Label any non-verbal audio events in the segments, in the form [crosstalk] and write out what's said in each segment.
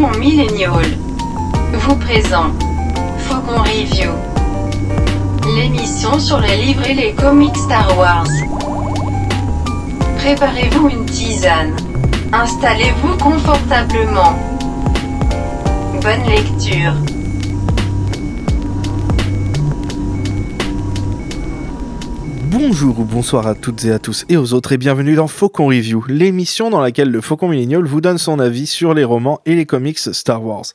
Faucon Millennial vous présente Faucon Review, l'émission sur les livres et les comics Star Wars. Préparez-vous une tisane, installez-vous confortablement. Bonne lecture. Bonjour ou bonsoir à toutes et à tous et aux autres et bienvenue dans Faucon Review, l'émission dans laquelle le Faucon Millennial vous donne son avis sur les romans et les comics Star Wars.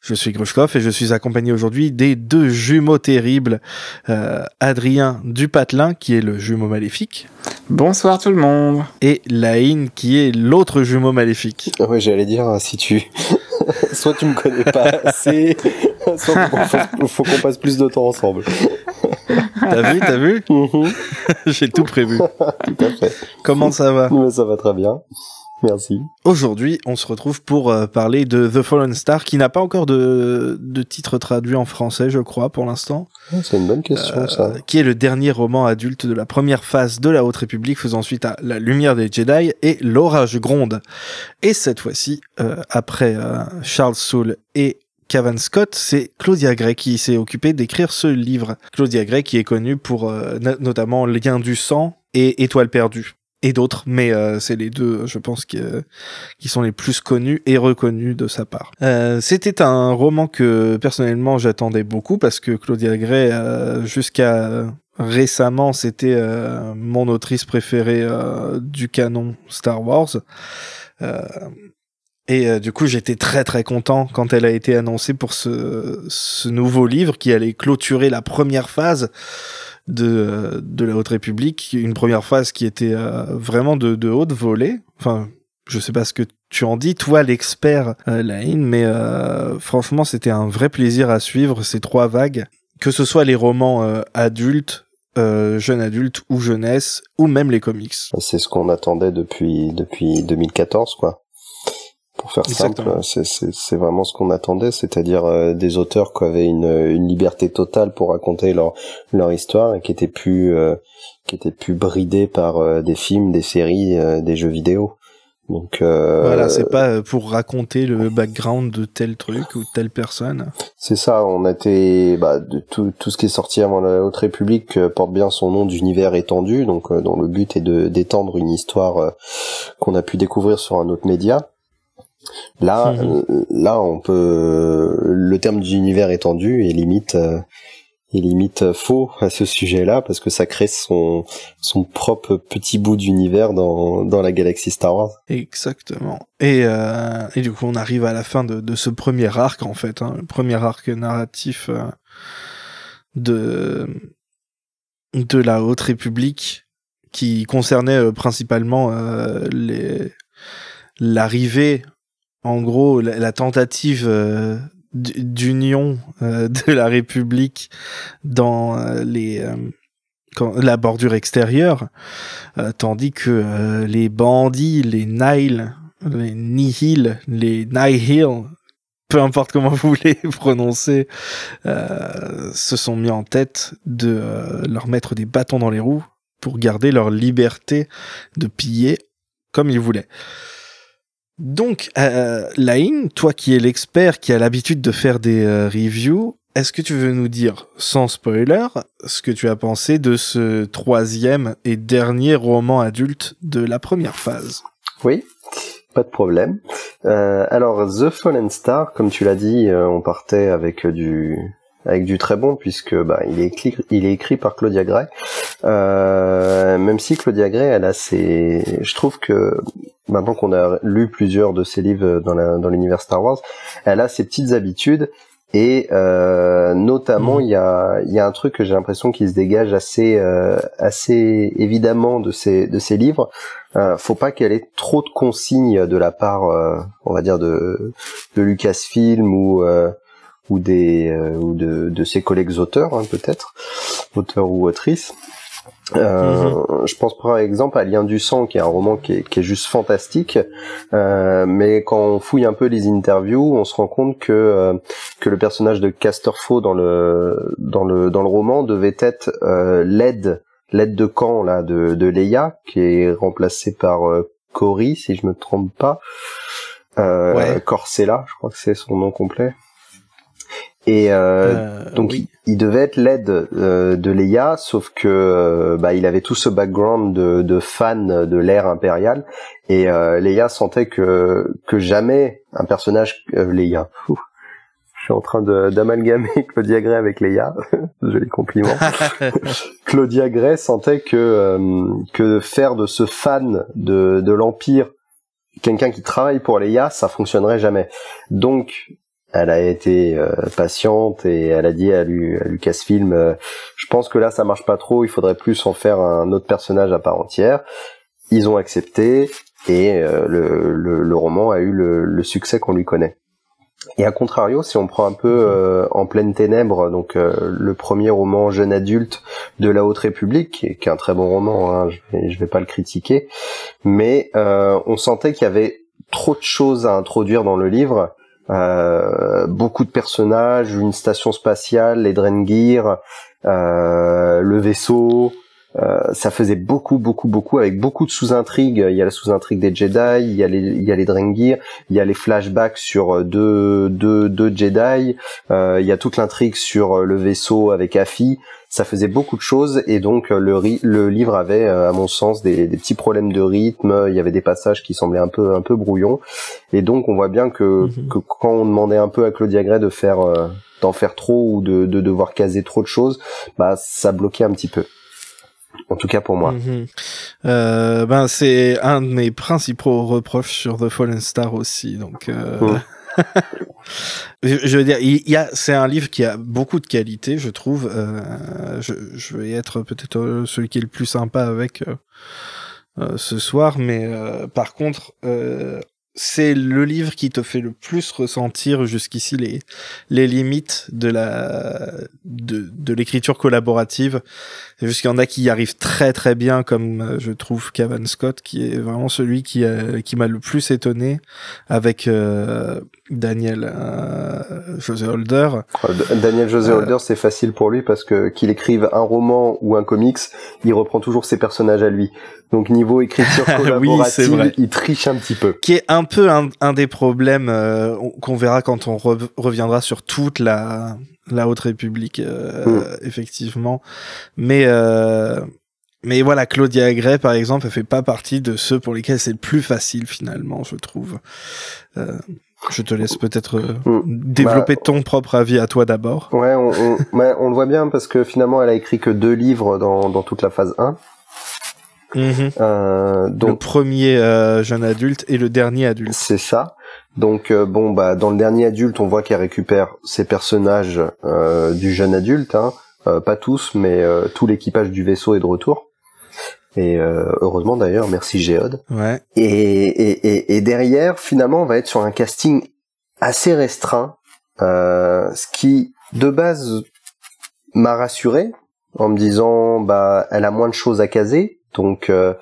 Je suis Grushkov et je suis accompagné aujourd'hui des deux jumeaux terribles, euh, Adrien Dupatelin qui est le jumeau maléfique. Bonsoir tout le monde. Et Laïn qui est l'autre jumeau maléfique. Oui, j'allais dire, si tu... [laughs] [laughs] soit tu me connais pas assez, soit faut, faut qu'on passe plus de temps ensemble. T'as vu, t'as vu Mhm. [laughs] J'ai tout prévu. Tout à fait. Comment ça va? Mais ça va très bien. Merci. Aujourd'hui, on se retrouve pour euh, parler de The Fallen Star, qui n'a pas encore de, de titre traduit en français, je crois, pour l'instant, C'est une bonne question, ça. euh, qui est le dernier roman adulte de la première phase de la Haute République, faisant suite à La Lumière des Jedi et L'Orage gronde. Et cette fois-ci, euh, après Charles Soule et Cavan Scott, c'est Claudia Gray qui s'est occupée d'écrire ce livre. Claudia Gray qui est connue pour no- notamment Lien du sang et Étoile perdue. Et d'autres, mais euh, c'est les deux, je pense, qui, euh, qui sont les plus connus et reconnus de sa part. Euh, C'était un roman que personnellement j'attendais beaucoup parce que Claudia Gray, euh, jusqu'à récemment, c'était euh, mon autrice préférée euh, du canon Star Wars. Euh, et euh, du coup, j'étais très très content quand elle a été annoncée pour ce, ce nouveau livre qui allait clôturer la première phase de, euh, de la Haute République, une première phase qui était euh, vraiment de, de haute volée. Enfin, je sais pas ce que tu en dis, toi l'expert, euh, Laïn, mais euh, franchement, c'était un vrai plaisir à suivre ces trois vagues, que ce soit les romans euh, adultes, euh, jeunes adultes ou jeunesse, ou même les comics. C'est ce qu'on attendait depuis, depuis 2014, quoi. Pour faire Exactement. simple, c'est- vraiment ce qu'on attendait, c'est-à-dire euh, des auteurs qui avaient une, une liberté totale pour raconter leur, leur histoire et qui étaient plus, euh, qui étaient plus bridés par euh, des films, des séries, euh, des jeux vidéo. Donc euh, Voilà, c'est pas euh, pour raconter le background de tel truc ou telle personne. C'est ça, on a été bah, de tout, tout ce qui est sorti avant la Haute République euh, porte bien son nom d'univers étendu, donc euh, dont le but est de d'étendre une histoire qu'on a pu découvrir sur un autre média. Là, Mhm. euh, là, on peut le terme d'univers étendu est limite euh, est limite euh, faux à ce sujet-là parce que ça crée son son propre petit bout d'univers dans dans la galaxie Star Wars. Exactement. Et, euh, et du coup, on arrive à la fin de, de ce premier arc, en fait, hein, le premier arc narratif euh, de, de la Haute République, qui concernait euh, principalement euh, les l'arrivée, en gros, la, tentative euh, d'union euh, [laughs] de la République dans euh, les la bordure extérieure, tandis que les bandits, les Nile, les Nihil, les Nihil, peu importe comment [laughs] vous voulez prononcer, se sont mis en tête de leur mettre des bâtons dans les roues pour garder leur liberté de piller comme ils voulaient. Donc, euh, Laïn, toi qui es l'expert, qui a l'habitude de faire des euh, reviews, est-ce que tu veux nous dire, sans spoiler, ce que tu as pensé de ce troisième et dernier roman adulte de la première phase? Oui, pas de problème. Euh, alors The Fallen Star, comme tu l'as dit, euh, on partait avec euh, du avec du très bon puisque bah il est écrit il est écrit par Claudia Gray. Euh, même si Claudia Gray, elle a ses, je trouve que maintenant qu'on a lu plusieurs de ses livres dans la dans l'univers Star Wars, elle a ses petites habitudes et euh, notamment il y a il y a un truc que j'ai l'impression qui se dégage assez euh, assez évidemment de ces de ces livres euh, faut pas qu'elle ait trop de consignes de la part, euh, on va dire de de Lucasfilm ou euh, ou des euh, ou de de ses collègues auteurs hein, peut-être, auteurs ou autrices. Euh, Je pense par exemple à Lien du sang, qui est un roman qui est, qui est juste fantastique, euh, mais quand on fouille un peu les interviews, on se rend compte que euh, que le personnage de Casterfo dans le dans le dans le roman devait être euh, l'aide l'aide de camp là de de Leia, qui est remplacée par euh, Cory, si je me trompe pas. euh, Ouais. Corsella, je crois que c'est son nom complet. Et euh, Euh, donc oui. il, il devait être l'aide euh, de Leia, sauf que euh, bah, il avait tout ce background de, de fan de l'ère impériale, et euh, Leia sentait que que jamais un personnage euh, Leia. Ouh, je suis en train d'amalgamer [laughs] Claudia Gray avec Leia, [laughs] joli compliment. [laughs] Claudia Gray sentait que euh, que faire de ce fan de de l'empire quelqu'un qui travaille pour Leia, ça fonctionnerait jamais. Donc elle a été euh, patiente et elle a dit à, Lu- à Lucasfilm euh, je pense que là ça marche pas trop, il faudrait plus en faire un autre personnage à part entière. Ils ont accepté et euh, le, le, le roman a eu le, le succès qu'on lui connaît. Et à contrario, si on prend un peu euh, en pleine ténèbres, donc euh, le premier roman jeune adulte de la Haute République, qui est, qui est un très bon roman, hein, je, vais, je vais pas le critiquer, mais euh, on sentait qu'il y avait trop de choses à introduire dans le livre, euh, beaucoup de personnages, une station spatiale, les Drengir, euh, le vaisseau. Euh, ça faisait beaucoup, beaucoup, beaucoup, avec beaucoup de sous-intrigues. Il y a la sous-intrigue des Jedi, il y a les, il y a les Drengir, il y a les flashbacks sur euh, deux, deux, deux Jedi, euh, il y a toute l'intrigue sur euh, le vaisseau avec Afi. Ça faisait beaucoup de choses et donc le, le livre avait, à mon sens, des, des petits problèmes de rythme. Il y avait des passages qui semblaient un peu, un peu brouillons. Et donc on voit bien que, Mhm. que quand on demandait un peu à Claudia Gray de faire, d'en faire trop ou de, de devoir caser trop de choses, bah ça bloquait un petit peu. En tout cas pour moi. Mhm. Euh, ben c'est un de mes principaux reproches sur The Fallen Star aussi. Donc, euh, [laughs] Mm. je, veux dire, il y a, c'est un livre qui a beaucoup de qualité, je trouve. Euh, je, je vais être peut-être euh, celui qui est le plus sympa avec euh, euh, ce soir, mais euh, par contre, euh, c'est le livre qui te fait le plus ressentir jusqu'ici les les limites de la de, de l'écriture collaborative. C'est juste qu'il y en a qui y arrivent très très bien, comme euh, je trouve Cavan Scott, qui est vraiment celui qui a- qui m'a le plus étonné avec euh, Daniel euh, José Holder. Euh, Daniel José Euh. Holder, c'est facile pour lui parce que qu'il écrive un roman ou un comics, il reprend toujours ses personnages à lui. Donc niveau écriture [laughs] collaborative, il triche un petit peu. qui est un peu un, un des problèmes euh, qu'on verra quand on re- reviendra sur toute la la haute république euh, Mm. effectivement mais euh, mais voilà Claudia Gray par exemple elle fait pas partie de ceux pour lesquels c'est le plus facile finalement je trouve je te laisse peut-être Mm. développer ton propre avis à toi d'abord Ouais, on, on, [laughs] ouais, on le voit bien parce que finalement, elle a écrit que deux livres dans, dans toute la phase 1. Mhm. Euh, le donc premier euh, jeune adulte et le dernier adulte c'est ça. Donc euh, bon, bah dans le dernier adulte, on voit qu'elle récupère ses personnages euh, du jeune adulte, hein. Euh, pas tous, mais euh, tout l'équipage du vaisseau est de retour. Et euh, heureusement d'ailleurs, merci Géode. ouais Et, et, et, et derrière, finalement, on va être sur un casting assez restreint, euh, ce qui, de base, m'a rassuré en me disant, bah, elle a moins de choses à caser, donc, euh,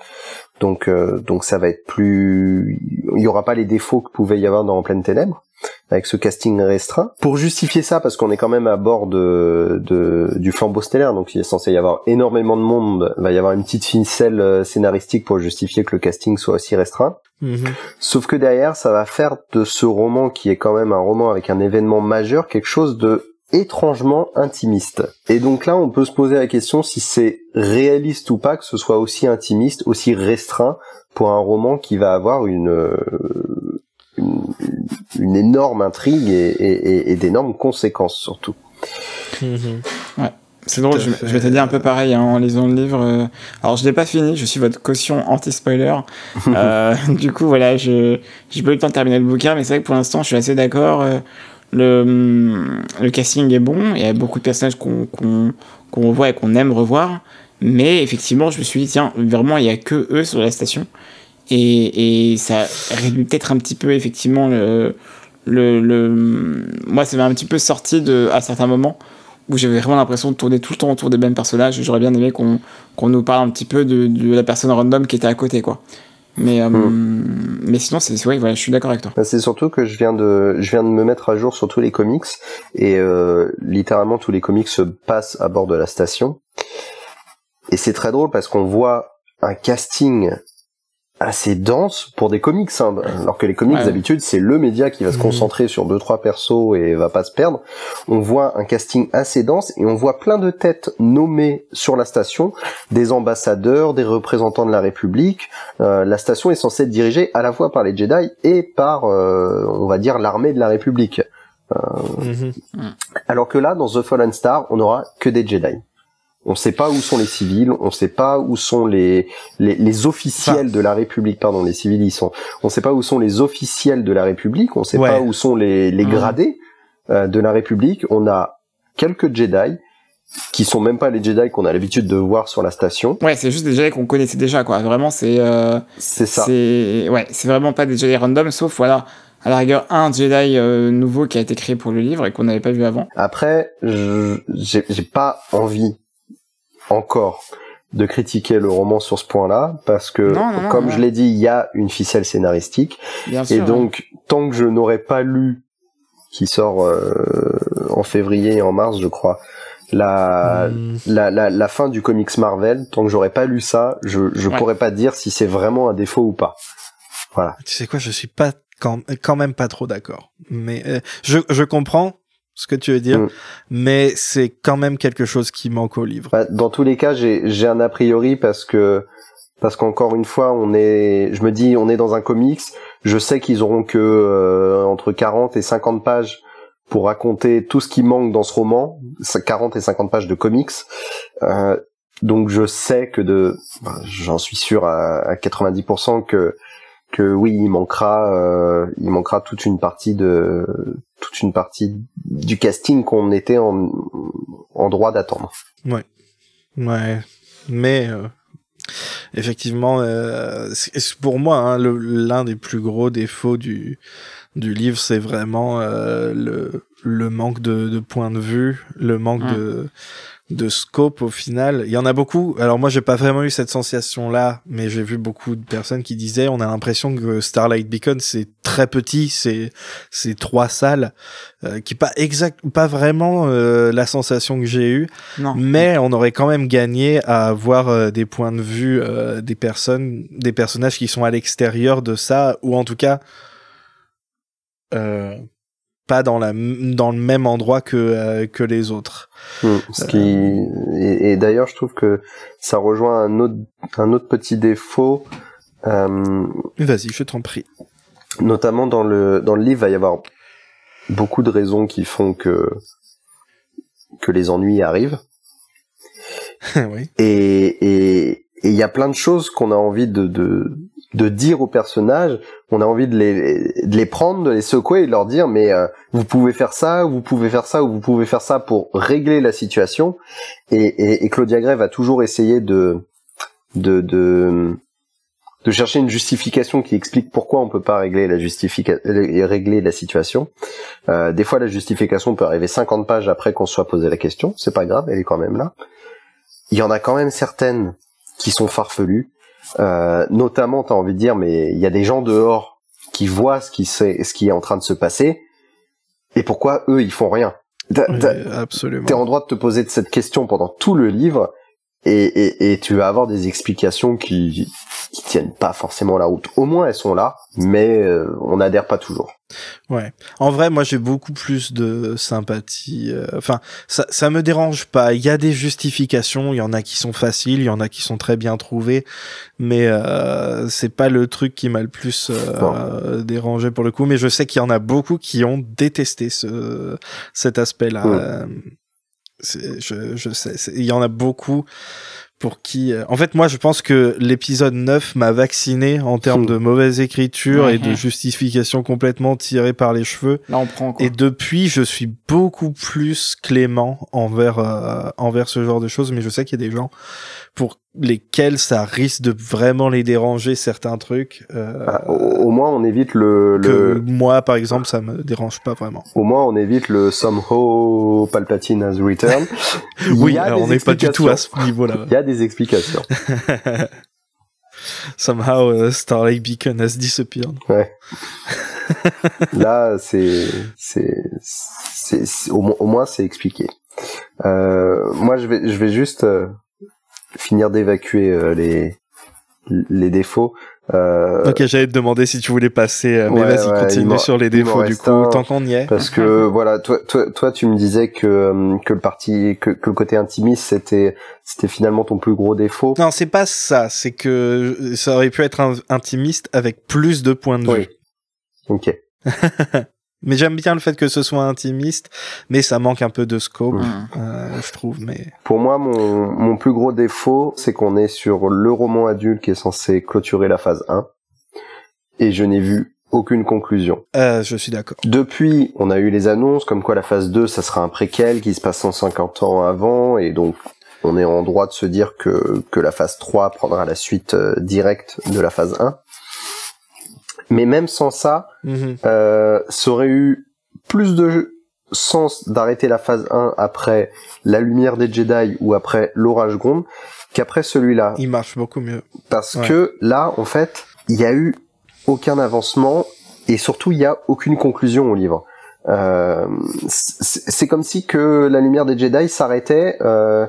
donc, euh, donc, ça va être plus, il y aura pas les défauts que pouvait y avoir dans En pleine ténèbres avec ce casting restreint. Pour justifier ça, parce qu'on est quand même à bord de, de du flambeau stellaire, donc il est censé y avoir énormément de monde, il va y avoir une petite ficelle euh, scénaristique pour justifier que le casting soit aussi restreint. Mhm. Sauf que derrière, ça va faire de ce roman, qui est quand même un roman avec un événement majeur, quelque chose de étrangement intimiste. Et donc là, on peut se poser la question si c'est réaliste ou pas que ce soit aussi intimiste, aussi restreint pour un roman qui va avoir une euh, une, une énorme intrigue et, et- et- et d'énormes conséquences surtout. Mhm. C'est drôle, je, fait. je vais te dire un peu pareil hein, en lisant le livre. euh, Alors, je l'ai pas fini, je suis votre caution anti-spoiler. [laughs] Euh, du coup, voilà, je j'ai pas eu le temps de terminer le bouquin, mais c'est vrai que pour l'instant, je suis assez d'accord. euh, Le, casting est bon, il y a beaucoup de personnages qu'on qu'on qu'on revoit et qu'on aime revoir. Mais effectivement, je me suis dit, tiens, vraiment, il y a que eux sur la station. Et, ça réduit peut-être un petit peu, effectivement, le. Moi, ça m'a un petit peu sorti de, à certains moments où j'avais vraiment l'impression de tourner tout le temps autour des mêmes personnages. J'aurais bien aimé qu'on qu'on nous parle un petit peu de, de la personne random qui était à côté, quoi. Mais, euh, mais sinon, c'est c'est vrai, voilà, je suis d'accord avec toi. Bah, C'est surtout que je viens de, je viens de me mettre à jour sur tous les comics et euh, littéralement tous les comics se passent à bord de la station. Et c'est très drôle parce qu'on voit un casting assez dense pour des comics, hein. alors que les comics Ouais. d'habitude c'est le média qui va se Mhm. concentrer sur deux trois persos et va pas se perdre. On voit un casting assez dense et on voit plein de têtes nommées sur la station, des ambassadeurs, des représentants de la République. Euh, la station est censée être dirigée à la fois par les Jedi et par, euh, on va dire, l'armée de la République. Mhm. Alors que là, dans The Fallen Star, on n'aura que des Jedi. On sait pas où sont les civils, on sait pas où sont les les, les officiels de la République. Pardon, les civils ils sont. On sait pas où sont les officiels de la République. On sait Ouais. pas où sont les les Mhm. gradés euh, de la République. On a quelques Jedi qui sont même pas les Jedi qu'on a l'habitude de voir sur la station. Ouais, c'est juste des Jedi qu'on connaissait déjà, quoi. Vraiment, c'est. Euh, C'est ça. C'est ouais, c'est vraiment pas des Jedi random, sauf voilà, à la rigueur un Jedi euh, nouveau qui a été créé pour le livre et qu'on n'avait pas vu avant. Après, j'ai pas envie encore de critiquer le roman sur ce point-là parce que, Non, non, non, comme non. je l'ai dit, il y a une ficelle scénaristique. Bien sûr. Et donc, tant que je n'aurais pas lu, qui sort euh, en février et en mars, je crois, la, Mm. la, la, la fin du comics Marvel, tant que j'aurais pas lu ça, je, je Ouais. pourrais pas dire si c'est vraiment un défaut ou pas. Voilà. Tu sais quoi, je suis pas quand, quand même pas trop d'accord. Mais euh, je, je comprends ce que tu veux dire, Mm. mais c'est quand même quelque chose qui manque au livre. Bah, dans tous les cas, j'ai un a priori parce que parce qu'encore une fois, on est, je me dis, on est dans un comics. Je sais qu'ils auront que euh, entre 40 et 50 pages pour raconter tout ce qui manque dans ce roman, 40 et 50 pages de comics. Euh, donc je sais que de, bah, j'en suis sûr à, à 90% que que oui, il manquera, euh, il manquera toute une partie de toute une partie du casting qu'on était en, en droit d'attendre. Ouais, mais euh, effectivement, euh, pour moi hein, le- l'un des plus gros défauts du du livre, c'est vraiment euh, le le manque de, de point de vue, le manque Mm. de de scope au final. Il y en a beaucoup. Alors moi, j'ai pas vraiment eu cette sensation-là, mais j'ai vu beaucoup de personnes qui disaient, on a l'impression que Starlight Beacon c'est très petit, c'est c'est trois salles, euh, qui pas exact, pas vraiment euh, la sensation que j'ai eue. Non. Mais on aurait quand même gagné à avoir euh, des points de vue euh, des personnes, des personnages qui sont à l'extérieur de ça, ou en tout cas euh, pas dans la dans le même endroit que euh, que les autres. Mm. Ce qui et, et d'ailleurs je trouve que ça rejoint un autre un autre petit défaut, euh, Vas-y, je t'en prie. notamment dans le dans le livre va y avoir beaucoup de raisons qui font que que les ennuis arrivent [laughs] oui. et et et il y a plein de choses qu'on a envie de, de de dire aux personnages, on a envie de les prendre, de les secouer et de leur dire mais euh, vous pouvez faire ça, vous pouvez faire ça ou vous pouvez faire ça pour régler la situation et Claudia Gray va toujours essayer de chercher une justification qui explique pourquoi on peut pas régler la la situation. Euh, des fois la justification peut arriver 50 pages après qu'on se soit posé la question, c'est pas grave, elle est quand même là. Il y en a quand même certaines qui sont farfelues. Euh, notamment, t'as envie de dire, mais il y a des gens dehors qui voient ce qui, ce qui est en train de se passer, et pourquoi eux, ils font rien Oui. T'es en droit de te poser cette question pendant tout le livre, et, et, et tu vas avoir des explications qui, qui tiennent pas forcément la route. Au moins, elles sont là, mais euh, on n'adhère pas toujours. Ouais. En vrai, moi, j'ai beaucoup plus de sympathie. euh, Enfin, ça, ça me dérange pas. Il y a des justifications. Il y en a qui sont faciles, il y en a qui sont très bien trouvées, mais euh, c'est pas le truc qui m'a le plus euh, dérangé pour le coup. Mais je sais qu'il y en a beaucoup qui ont détesté ce cet aspect-là. Ouais. C'est- je, je sais. c'est- Il y en a beaucoup pour qui... euh, En fait, moi, je pense que l'épisode 9 m'a vacciné en termes de mauvaise écriture et de justification complètement tirée par les cheveux. Là, on prend quoi. Et depuis, je suis beaucoup plus clément envers euh, envers ce genre de choses, mais je sais qu'il y a des gens pour lesquels ça risque de vraiment les déranger certains trucs. euh, Ah, au, au moins, on évite le, que le moi, par exemple, ça me dérange pas vraiment. au moins, on évite le somehow Palpatine has returned. [laughs] Oui, alors on n'est pas du tout à ce niveau-là. Il y a des explications. [laughs] Somehow, uh, Starlight Beacon has disappeared. Ouais. [laughs] Là, c'est, c'est, c'est, au moins, c'est expliqué. Euh, moi, je vais, je vais juste euh, finir d'évacuer euh, les, les défauts. Euh, Ok, j'allais te demander si tu voulais passer, euh, mais Ouais, vas-y, ouais, continue sur les défauts du coup, un. tant qu'on y est. parce que [laughs] voilà, toi, toi, toi, tu me disais que euh, que le parti, que, que le côté intimiste, c'était c'était finalement ton plus gros défaut. Non, c'est pas ça, c'est que ça aurait pu être un intimiste avec plus de points de Oui. vue. Ok. [laughs] Mais j'aime bien le fait que ce soit intimiste, mais ça manque un peu de scope, euh, je trouve. Mais Pour moi, mon, mon plus gros défaut, c'est qu'on est sur le roman adulte qui est censé clôturer la phase 1. Et je n'ai vu aucune conclusion. euh, je suis d'accord. Depuis, on a eu les annonces comme quoi la phase 2, ça sera un préquel qui se passe 150 ans avant, et donc on est en droit de se dire que, que la phase 3 prendra la suite euh, directe de la phase 1. Mais même sans ça, Mhm. euh, ça aurait eu plus de sens d'arrêter la phase 1 après la lumière des Jedi ou après l'orage gronde qu'après celui-là. Il marche beaucoup mieux. Parce Ouais. que là, en fait, il y a eu aucun avancement et surtout il y a aucune conclusion au livre. Euh, c'est c'est comme si que la lumière des Jedi s'arrêtait euh,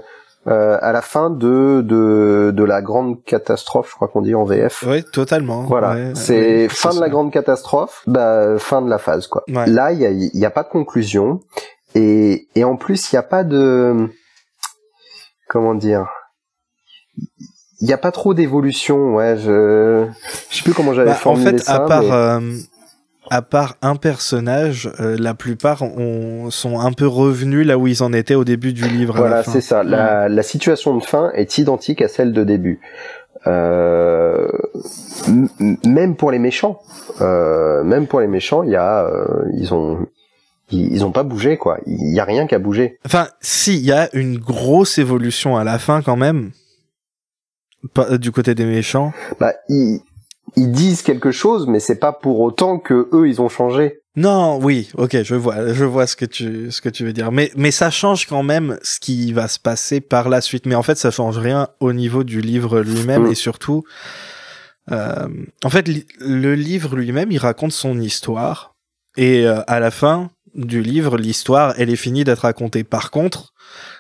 euh, à la fin de, de de la grande catastrophe, je crois qu'on dit en VF. Oui, totalement. Voilà, Ouais, c'est fin de la grande catastrophe, bah fin de la phase quoi. Ouais. Là, il y a, y a pas de conclusion et et en plus il y a pas de comment dire. Il y a pas trop d'évolution, ouais. Je je sais plus comment j'avais Bah, en formulé fait, ça. à part, mais- euh, à part un personnage, euh, la plupart ont, sont un peu revenus là où ils en étaient au début du livre. Voilà, c'est ça. La, la situation de fin est identique à celle de début. Euh, même pour les méchants, euh, même pour les méchants, il y a, euh, ils ont, ils, ils ont pas bougé quoi. Il y a rien qui a bougé. Enfin, si, il y a une grosse évolution à la fin quand même. Pas, euh, du côté des méchants. Bah, ils, ils disent quelque chose, mais c'est pas pour autant que eux ils ont changé. Non, oui, ok, je vois, je vois ce que tu, ce que tu veux dire. Mais, mais ça change quand même ce qui va se passer par la suite. Mais en fait, ça change rien au niveau du livre lui-même Mm. et surtout, euh, en fait, li- le livre lui-même, il raconte son histoire et euh, à la fin du livre, l'histoire, elle est finie d'être racontée. Par contre,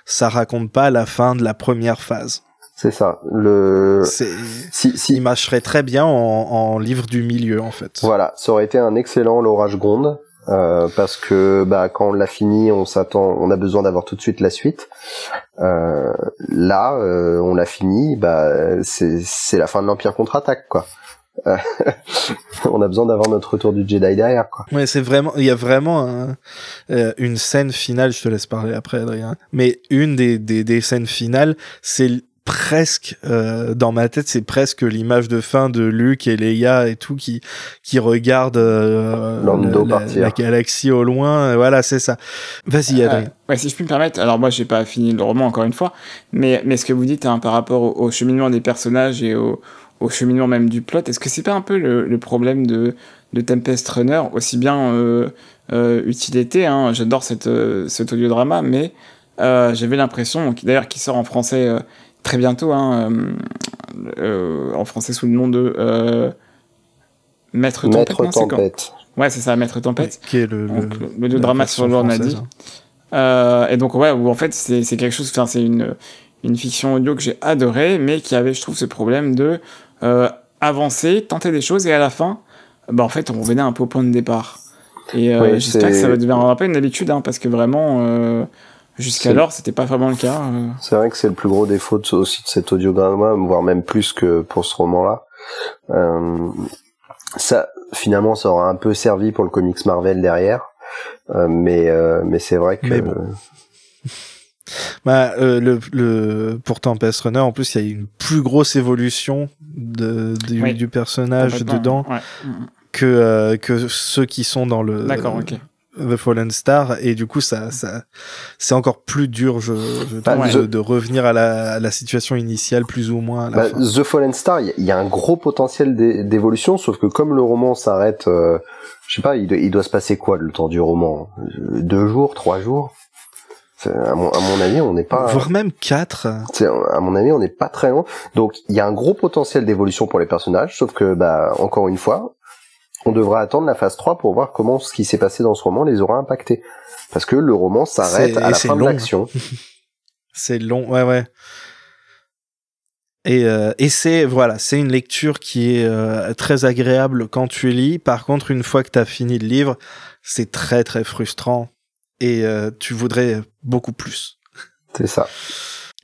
ça raconte pas la fin de la première phase. C'est ça. Le si si il marcherait très bien en, en livre du milieu, en fait. Voilà, ça aurait été un excellent l'orage gronde. euh, parce que bah quand on l'a fini, on s'attend, on a besoin d'avoir tout de suite la suite. Euh, là, euh, on l'a fini, bah c'est la fin de l'Empire contre-attaque quoi. Euh, [laughs] on a besoin d'avoir notre retour du Jedi derrière quoi. Ouais, c'est vraiment, il y a vraiment un- euh, une scène finale. Je te laisse parler après, Adrien. Mais une des des, des scènes finales, c'est presque euh, dans ma tête, c'est presque l'image de fin de Luke et Leia et tout qui qui regardent euh, le- la, galaxie au loin. Voilà, c'est ça. Vas-y, Euh, Adrien. ouais, si je puis me permettre, alors moi j'ai pas fini le roman encore une fois, mais, mais ce que vous dites hein, par rapport au, au cheminement des personnages et au, au cheminement même du plot, est-ce que c'est pas un peu le, le problème de, de Tempest Runner, aussi bien euh, euh, utilité, hein, j'adore cette, euh, cet audiodrama, mais euh, j'avais l'impression, d'ailleurs qui sort en français euh, très bientôt, hein, euh, euh, en français sous le nom de euh, Maître Tempête, Maître non, c'est quand tempête. Ouais, c'est ça, Maître Tempête. qui est le, Donc, le, le, drama sur Lorna française, dit. hein. Euh, et donc ouais, où en fait c'est c'est quelque chose, enfin c'est une une fiction audio que j'ai adoré, mais qui avait, je trouve, ce problème de euh, avancer, tenter des choses, et à la fin, bah en fait on revenait un peu au point de départ. Et euh, Oui, j'espère que ça va devenir un peu une habitude, hein, parce que vraiment euh, jusqu'alors c'était pas vraiment le cas. euh. C'est vrai que c'est le plus gros défaut de, aussi de cet audiodrama, voire même plus que pour ce roman-là. Euh, ça, finalement, ça aura un peu servi pour le comics Marvel derrière, Euh, mais euh, mais c'est vrai que Mais bon. [laughs] Bah, euh, le, le, pour Tempest Runner, en plus, il y a une plus grosse évolution de, du, Oui. du personnage dedans Ouais. Mm, mm. que, euh, que ceux qui sont dans le D'accord, ok. The Fallen Star. Et du coup, ça, ça, c'est encore plus dur, je, je Bah, trouve, The- de, de revenir à la, à la situation initiale, plus ou moins. À la Bah, fin. The Fallen Star, il y, a- il y a un gros potentiel d'é- d'évolution, sauf que comme le roman s'arrête, euh, je sais pas, il, doit- il doit se passer quoi le temps du roman? Deux jours, trois jours? À mon, à mon avis, on n'est pas. Voire même 4. C'est- à mon avis, on n'est pas très loin. Donc, il y a un gros potentiel d'évolution pour les personnages, sauf que, bah, encore une fois, on devra attendre la phase 3 pour voir comment ce qui s'est passé dans ce roman les aura impactés. Parce que le roman s'arrête à la fin de long. l'action. [laughs] C'est long, ouais, ouais. Et, euh, et c'est voilà, c'est une lecture qui est euh, très agréable quand tu lis. Par contre, une fois que tu as fini le livre, c'est très très frustrant et euh, tu voudrais beaucoup plus. C'est ça.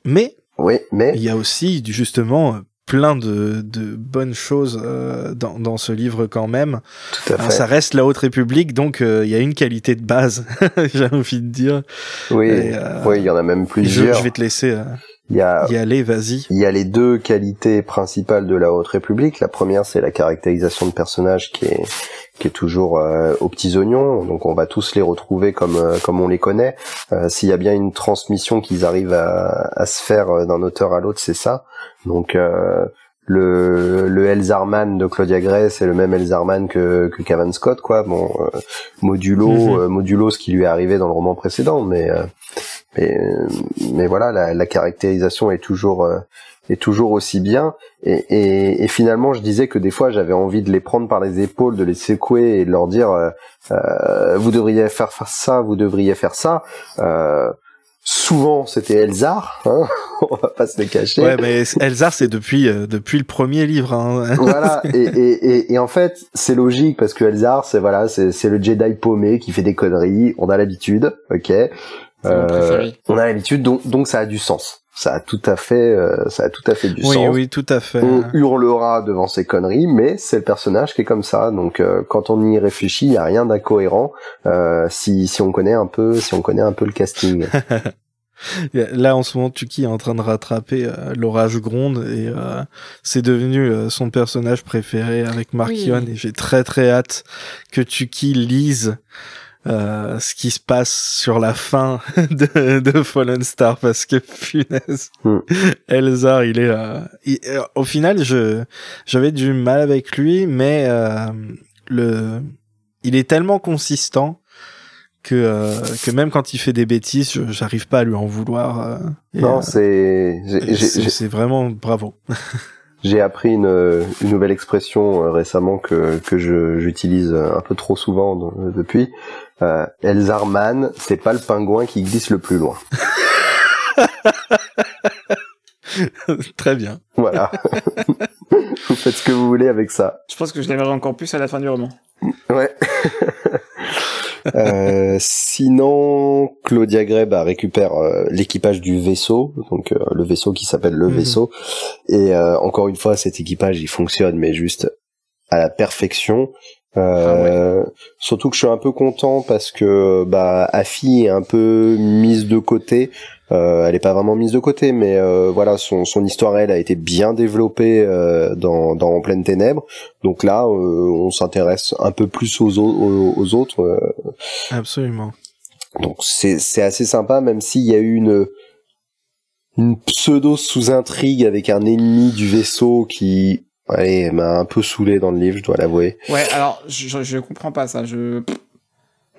Mais Oui, mais il y a aussi justement plein de, de bonnes choses euh, dans, dans ce livre quand même. tout à fait. ça reste la Haute République, donc euh, il y a une qualité de base, [laughs] j'ai envie de dire. Oui, Et, euh, oui, il y en a même plusieurs. je vais te laisser euh, Il y a y aller, vas-y. Il y a les deux qualités principales de la Haute République. La première, c'est la caractérisation de personnages qui est qui est toujours euh, aux petits oignons. Donc, on va tous les retrouver comme euh, comme on les connaît. Euh, S'il y a bien une transmission qu'ils arrivent à, à se faire euh, d'un auteur à l'autre, c'est ça. Donc euh, le, le Elzarman de Claudia Gray, c'est le même Elzarman que, que Cavan Scott, quoi. Bon, euh, modulo, Mhm. modulo ce qui lui est arrivé dans le roman précédent, mais euh, mais, mais voilà, la, la caractérisation est toujours euh, est toujours aussi bien. Et, et, et finalement, je disais que des fois, j'avais envie de les prendre par les épaules, de les secouer et de leur dire euh, euh, vous devriez faire, faire ça, vous devriez faire ça. Euh, souvent, c'était Elzar, hein [laughs] on va pas se le cacher. Ouais, mais Elzar, c'est depuis euh, depuis le premier livre. Hein. [laughs] voilà et, et, et, et en fait c'est logique parce que Elzar c'est voilà c'est le Jedi paumé qui fait des conneries on a l'habitude ok? Euh, on a l'habitude donc donc ça a du sens. Ça a tout à fait euh, ça a tout à fait du oui, sens. oui, tout à fait. on hurlera devant ces conneries mais c'est le personnage qui est comme ça. Donc euh, quand on y réfléchit il y a rien d'incohérent euh, si si on connaît un peu si on connaît un peu le casting. [laughs] Là, en ce moment, Tuki est en train de rattraper euh, l'orage gronde et euh, c'est devenu euh, son personnage préféré avec Markion Oui. et j'ai très très hâte que Tuki lise euh, ce qui se passe sur la fin [laughs] de, de Fallen Star parce que punaise, Hmm. Elzar, il est, euh, il- euh, au final, je j'avais du mal avec lui, mais euh, le, il est tellement consistant que euh, que même quand il fait des bêtises, j'arrive pas à lui en vouloir. euh, non euh, c'est c'est vraiment bravo. [laughs] J'ai appris une, une nouvelle expression récemment que, que j'utilise un peu trop souvent de- depuis. Euh, Elzarman, c'est pas le pingouin qui glisse le plus loin. [laughs] Très bien. Voilà. [laughs] vous faites ce que vous voulez avec ça. Je pense que je l'aimerais encore plus à la fin du roman. Ouais. [laughs] Euh, sinon, Claudia Gray bah, récupère euh, l'équipage du vaisseau, donc euh, le vaisseau qui s'appelle le Mhm. vaisseau. Et euh, encore une fois, cet équipage, il fonctionne, mais juste à la perfection. Euh, Surtout que je suis un peu content parce que bah Afi est un peu mise de côté. Euh, elle est pas vraiment mise de côté, mais euh, voilà, son, son histoire elle a été bien développée euh, dans, dans En pleine ténèbres. Donc là, euh, on s'intéresse un peu plus aux, au- aux, aux autres. euh, Absolument. donc c'est c'est assez sympa, même s'il y a eu une une pseudo sous intrigue avec un ennemi du vaisseau qui allez m'a un peu saoulé dans le livre, je dois l'avouer. Ouais, alors, je, je, comprends pas ça. Je,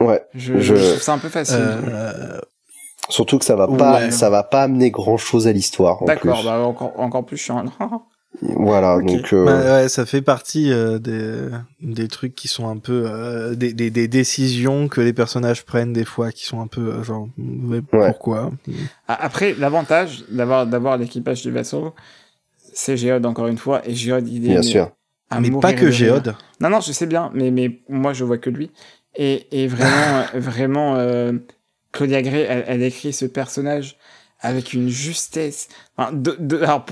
Ouais. je, Je- je trouve ça un peu facile. Euh, Surtout que ça va pas, Ouais. ça va pas amener grand chose à l'histoire. D'accord, bah encore, encore plus chiant. [laughs] Voilà, donc euh, bah, ouais, ça fait partie euh, des des trucs qui sont un peu euh, des, des des décisions que les personnages prennent des fois qui sont un peu euh, genre mais pourquoi? Après, l'avantage d'avoir d'avoir l'équipage du vaisseau, c'est Géode encore une fois, et Géode il est bien sûr. à mais pas que rire. Géode. Non, non, je sais bien, mais mais moi je vois que lui. Et et vraiment [laughs] euh, vraiment euh, Claudia Gray, elle, elle écrit ce personnage avec une justesse. Enfin, de, de, alors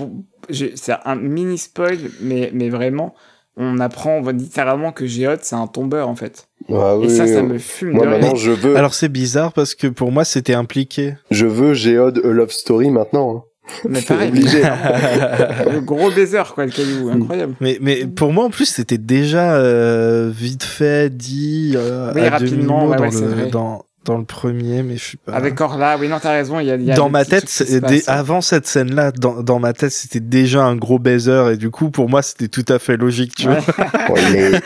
c'est un mini spoil, mais mais vraiment, on apprend on voit littéralement que Géode c'est un tombeur en fait. Ah Et oui, ça, ça oui. me fume Moi de maintenant je veux, Alors c'est bizarre parce que pour moi c'était impliqué. je veux Géode a Love Story maintenant. hein. Mais pareil, obligé. le gros baiser quoi, le caillou, incroyable. Mais, mais pour moi, en plus, c'était déjà euh, vite fait, dit euh, Oui, à rapidement, ouais, dans, ouais, le, vrai. dans, dans le premier, mais je suis pas... Avec Orla, oui, non, t'as raison, il y a, y a dans des ma tête, avant cette scène-là, dans, dans ma tête, c'était déjà un gros baiser, et du coup, pour moi, c'était tout à fait logique, tu Ouais. vois. [laughs] Bon, il, est,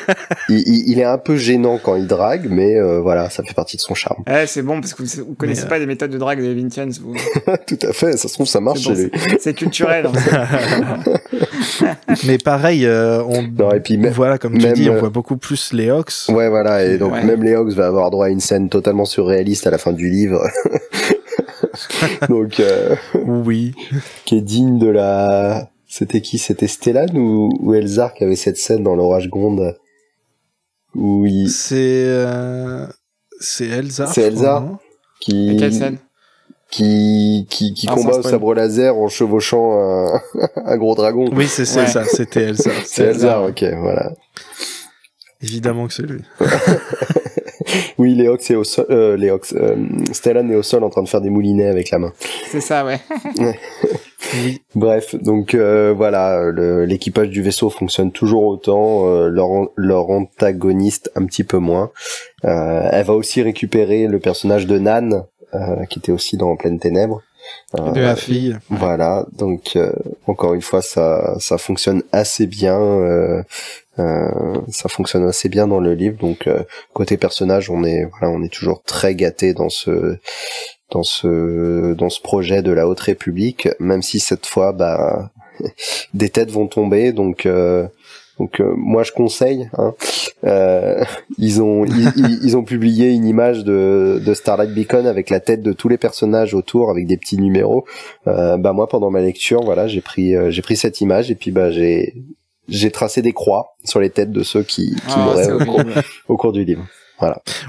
il, est un peu gênant quand il drague, mais euh, voilà, ça fait partie de son charme. Ouais, c'est bon parce que vous, vous connaissez Mais, euh, pas les méthodes de drague des Vintians, vous. [laughs] Tout à fait, ça se trouve ça marche bon, chez lui. c'est- C'est culturel. hein. [laughs] [laughs] mais pareil, euh, on, Non, et puis même, voilà, comme tu même, dis, on euh, voit beaucoup plus les Hawks. Ouais, voilà, et donc Ouais. même les Hawks va avoir droit à une scène totalement surréaliste à la fin du livre. [laughs] donc, euh, Oui. qui est digne de la C'était qui? C'était Stellan ou, ou Elzar qui avait cette scène dans l'orage gronde? Où il... C'est euh, c'est Elsa. C'est non? qui Quelle scène? Qui qui, qui Ah, combat au sabre laser en chevauchant un, [laughs] un gros dragon. Oui, c'est c'est Ouais. ça. C'était [laughs] Elsa. C'est Elzar, ok, voilà. Évidemment que c'est lui. [laughs] Oui, Léox est au sol, euh, Léox, euh, Stellan est au sol en train de faire des moulinets avec la main. C'est ça, ouais. Oui. Bref, donc euh, voilà, l'équipage du vaisseau fonctionne toujours autant, euh, leur, leur antagoniste un petit peu moins. Euh, elle va aussi récupérer le personnage de Nan, euh, qui était aussi dans Pleine Ténèbres. Euh, De la fille. Voilà, donc euh, encore une fois, ça, ça fonctionne assez bien. euh, euh, ça fonctionne assez bien dans le livre. Donc euh, côté personnage, on est voilà, on est toujours très gâté dans ce dans ce dans ce projet de la Haute République, même si cette fois, bah [laughs] des têtes vont tomber. Donc euh, donc euh, moi je conseille. Hein, euh, ils ont ils, ils- [laughs] ils ont publié une image de, de Starlight Beacon avec la tête de tous les personnages autour avec des petits numéros. Euh, bah moi pendant ma lecture voilà j'ai pris euh, j'ai pris cette image et puis bah j'ai j'ai tracé des croix sur les têtes de ceux qui, qui Ah, mouraient au, cours, au cours du livre.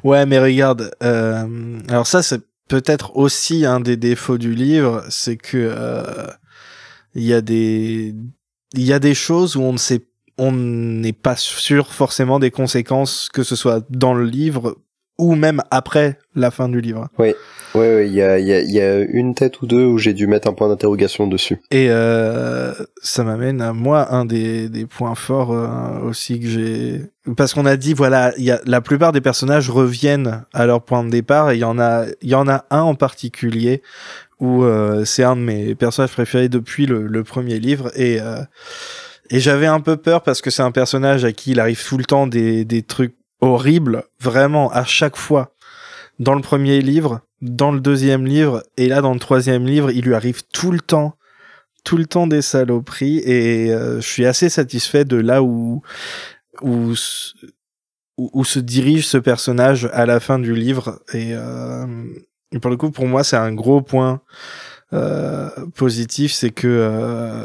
Ouais, mais regarde, euh, alors ça c'est peut-être aussi un des défauts du livre, c'est que euh, il y a des il y a des choses où on ne sait on n'est pas sûr forcément des conséquences que ce soit dans le livre ou même après la fin du livre. Ouais il y a il y a y a une tête ou deux où j'ai dû mettre un point d'interrogation dessus. Et euh, ça m'amène à moi un des, des points forts euh, aussi que j'ai parce qu'on a dit voilà il y a la plupart des personnages reviennent à leur point de départ et il y en a il y en a un en particulier où euh, c'est un de mes personnages préférés depuis le, le premier livre et euh, et j'avais un peu peur parce que c'est un personnage à qui il arrive tout le temps des des trucs horribles vraiment à chaque fois. Dans le premier livre dans le deuxième livre et là dans le troisième livre il lui arrive tout le temps tout le temps des saloperies et euh, je suis assez satisfait de là où où, s- où se dirige ce personnage à la fin du livre et, euh, pour le coup pour moi c'est un gros point euh, positif c'est que euh,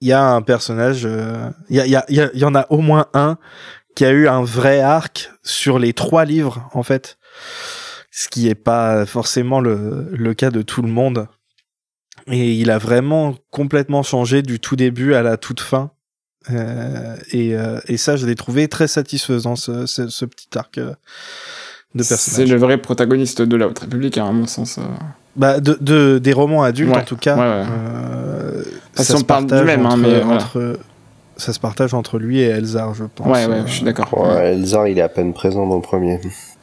il y a un personnage euh, il y, a, il y, a, il y a- il y en a au moins un qui a eu un vrai arc sur les trois livres en fait ce qui est pas forcément le, le cas de tout le monde et il a vraiment complètement changé du tout début à la toute fin. Euh, et, euh, et ça, je l'ai trouvé très satisfaisant, ce, ce, ce petit arc euh, de C'est personnage. le vrai protagoniste de la Haute République, hein, à mon sens. euh. Bah, de, de, des romans adultes, Ouais, en tout cas. ouais, ouais. Euh, ça se partage même, hein, entre, mais voilà. entre- ça se partage entre lui et Elzar, je pense. Ouais, ouais, Euh, je suis d'accord. Ouais, Elzar il est à peine présent dans le premier.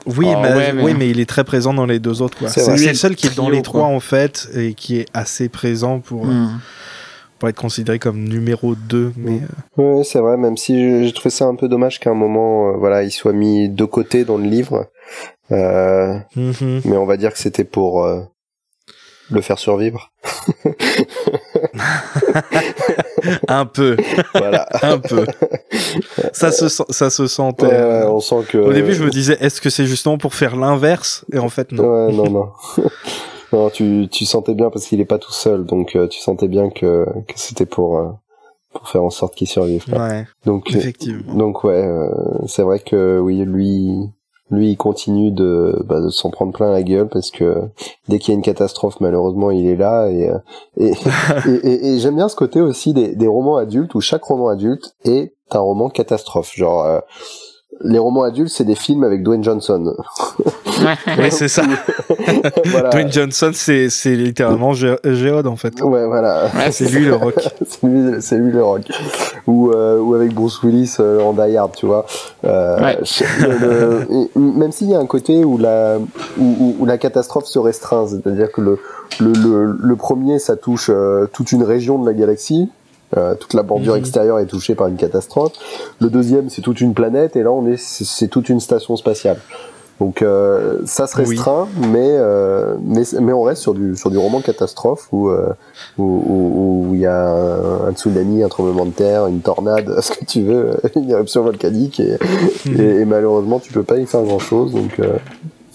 Oui, Oh, mais, ouais, mais- oui, mais il est très présent dans les deux autres. quoi. C'est le seul qui est dans les trois, quoi. en fait, et qui est assez présent pour, Hmm. pour être considéré comme numéro 2. Mais, euh, Ouais, c'est vrai, même si j'ai- trouvé ça un peu dommage qu'à un moment, euh, voilà, il soit mis de côté dans le livre. Euh, mhm. mais on va dire que c'était pour euh, le faire survivre. [laughs] un peu, voilà. un peu. ça, se, sent- ça se sentait. Ouais, ouais, euh, on sent que. Au début, je me disais, est-ce que c'est justement pour faire l'inverse? Et en fait, non. Ouais, non, non. [laughs] non, tu, tu sentais bien parce qu'il est pas tout seul, donc euh, tu sentais bien que, que c'était pour, euh, pour faire en sorte qu'il survive. Ouais, Donc, effectivement. donc ouais, euh, c'est vrai que oui, lui, lui, il continue de, bah, de s'en prendre plein la gueule parce que dès qu'il y a une catastrophe, malheureusement, il est là et euh, et, [laughs] et, et- et j'aime bien ce côté aussi des, des romans adultes où chaque roman adulte est un roman catastrophe. Genre, euh, les romans adultes, c'est des films avec Dwayne Johnson. Oui, [laughs] c'est ça. [laughs] voilà. Dwayne Johnson, c'est c'est littéralement Gé- Géode, en fait. Ouais, voilà. Ouais, C'est lui le [laughs] rock. c'est lui, c'est lui le rock. Ou, euh, ou avec Bruce Willis euh, en Die Hard, tu vois. Euh, Ouais. le- même s'il y a un côté où la, où, où- où la catastrophe se restreint, c'est-à-dire que le, le, le, le premier, ça touche euh, toute une région de la galaxie. Euh, toute la bordure Mhm. extérieure est touchée par une catastrophe. Le deuxième, c'est toute une planète, et là, on est, c'est toute une station spatiale. Donc euh, ça se Oui. restreint, mais, euh, mais mais on reste sur du sur du roman catastrophe où euh, où il y a un, un tsunami, un tremblement de terre, une tornade, [laughs] ce que tu veux, une éruption volcanique et, Mhm. et, et malheureusement tu peux pas y faire grand chose donc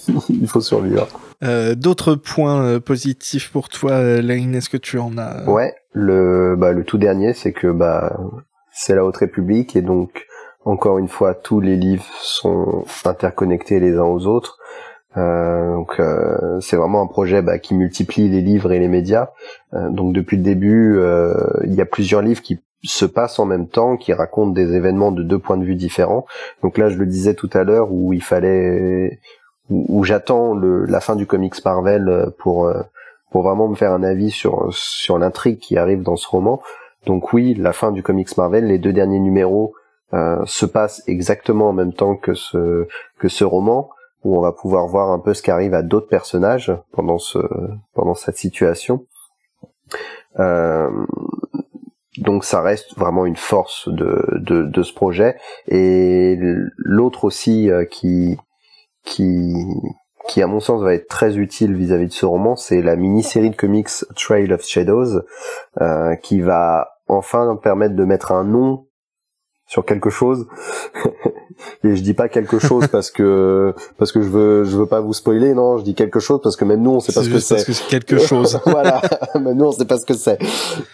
[laughs] il faut survivre. Euh, D'autres points euh, positifs pour toi, euh, Lane Est-ce que tu en as Ouais. le, bah, le tout dernier, c'est que bah, c'est la Haute République et donc encore une fois, tous les livres sont interconnectés les uns aux autres. Euh, donc euh, c'est vraiment un projet bah, qui multiplie les livres et les médias. Euh, donc depuis le début, il y a plusieurs livres qui se passent en même temps, qui racontent des événements de deux points de vue différents. Donc là, je le disais tout à l'heure, où il fallait, où, j'attends la fin du comics Marvel pour pour vraiment me faire un avis sur sur l'intrigue qui arrive dans ce roman. Donc oui, la fin du comics Marvel, les deux derniers numéros euh, se passent exactement en même temps que ce que ce roman où on va pouvoir voir un peu ce qui arrive à d'autres personnages pendant ce pendant cette situation. Euh, donc ça reste vraiment une force de, de, de ce projet. Et l'autre aussi euh, qui, qui, qui à mon sens va être très utile vis-à-vis de ce roman, c'est la mini-série de comics Trail of Shadows, euh, qui va enfin permettre de mettre un nom sur quelque chose. [laughs] Et je dis pas quelque chose [laughs] parce que parce que je veux je veux pas vous spoiler non je dis quelque chose parce que même nous on sait pas ce que c'est. que c'est quelque chose. [laughs] Voilà même nous on sait pas ce que c'est.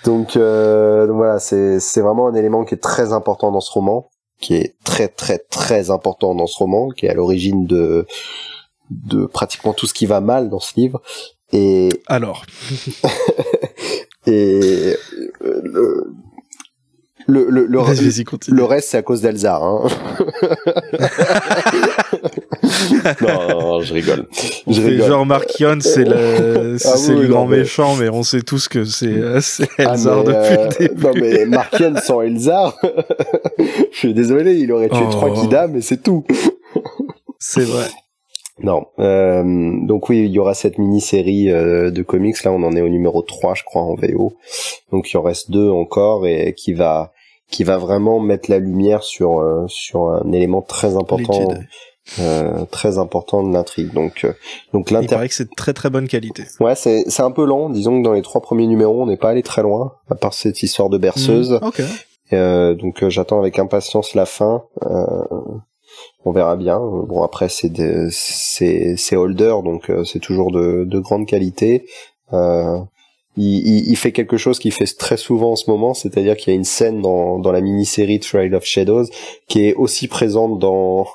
Donc, euh, donc voilà c'est c'est vraiment un élément qui est très important dans ce roman qui est très très très important dans ce roman qui est à l'origine de de pratiquement tout ce qui va mal dans ce livre et alors [laughs] et euh, le, le, le, le, le reste, c'est à cause d'Elzar. Hein. [laughs] [laughs] non, non, je rigole. Je rigole. Genre Markion, c'est le, ah c'est le grand méchant, mais on sait tous que c'est euh, ah, Elzar depuis euh... le début. Non, mais Markion sans Elzar, [laughs] je suis désolé, il aurait tué oh. trois Kida, mais c'est tout. c'est vrai. Non. Euh, donc oui, il y aura cette mini-série euh, de comics. Là, on en est au numéro 3, je crois, en VO. Donc il en reste deux encore et qui va qui va vraiment mettre la lumière sur euh, sur un élément très important euh, très important de l'intrigue. Donc euh, donc l'inter... il paraît que c'est de très très bonne qualité. Ouais c'est c'est un peu lent disons que dans les trois premiers numéros on n'est pas allé très loin à part cette histoire de berceuse. Mmh, okay. euh, donc euh, j'attends avec impatience la fin. On verra bien. Bon après c'est c'est c'est holder donc c'est toujours de de grande qualité. Euh, il, il, fait quelque chose qu'il fait très souvent en ce moment, c'est-à-dire qu'il y a une scène dans, dans la mini-série Trail of Shadows qui est aussi présente dans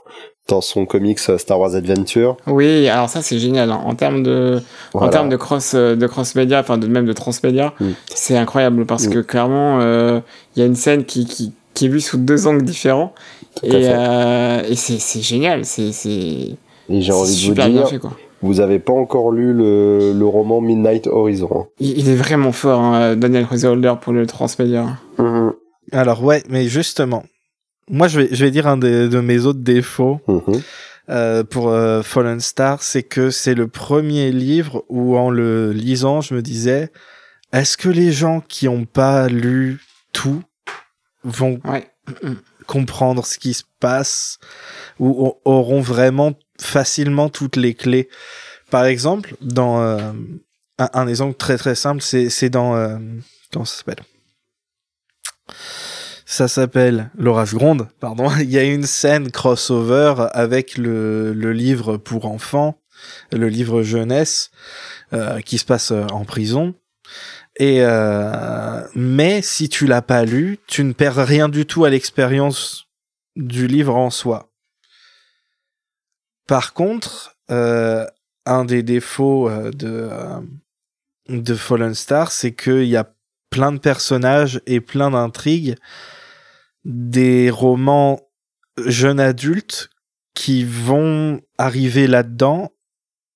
dans son comics euh, Star Wars Adventure. Oui, alors ça c'est génial hein. en termes de en termes de cross euh, de cross média, enfin de même de transmédia, mm. c'est incroyable parce mm. que clairement euh, il y a une scène qui, qui qui est vue sous deux angles différents et euh, et c'est c'est génial, c'est c'est j'ai envie de vous dire, bien fait, quoi vous avez pas encore lu le, le roman Midnight Horizon. Hein. Il, est vraiment fort, hein, Daniel Holder pour le transmédia. Mhm. Alors ouais, mais justement, moi je vais, je vais dire un de, de mes autres défauts mhm. euh, pour euh, Fallen Star, c'est que c'est le premier livre où en le lisant, je me disais, est-ce que les gens qui ont pas lu tout vont comprendre ce qui se passe ou auront vraiment facilement toutes les clés? Par exemple, dans euh, un, exemple très très simple, c'est dans euh, comment ça s'appelle? Ça s'appelle l'orage gronde. Pardon. [laughs] Il y a une scène crossover avec le, livre pour enfants, le livre jeunesse, euh, qui se passe en prison. Et euh, mais si tu l'as pas lu, tu ne perds rien du tout à l'expérience du livre en soi. Par contre, euh, un des défauts euh, euh, de Fallen Star, c'est qu'il y a plein de personnages et plein d'intrigues, des romans jeunes adultes qui vont arriver là-dedans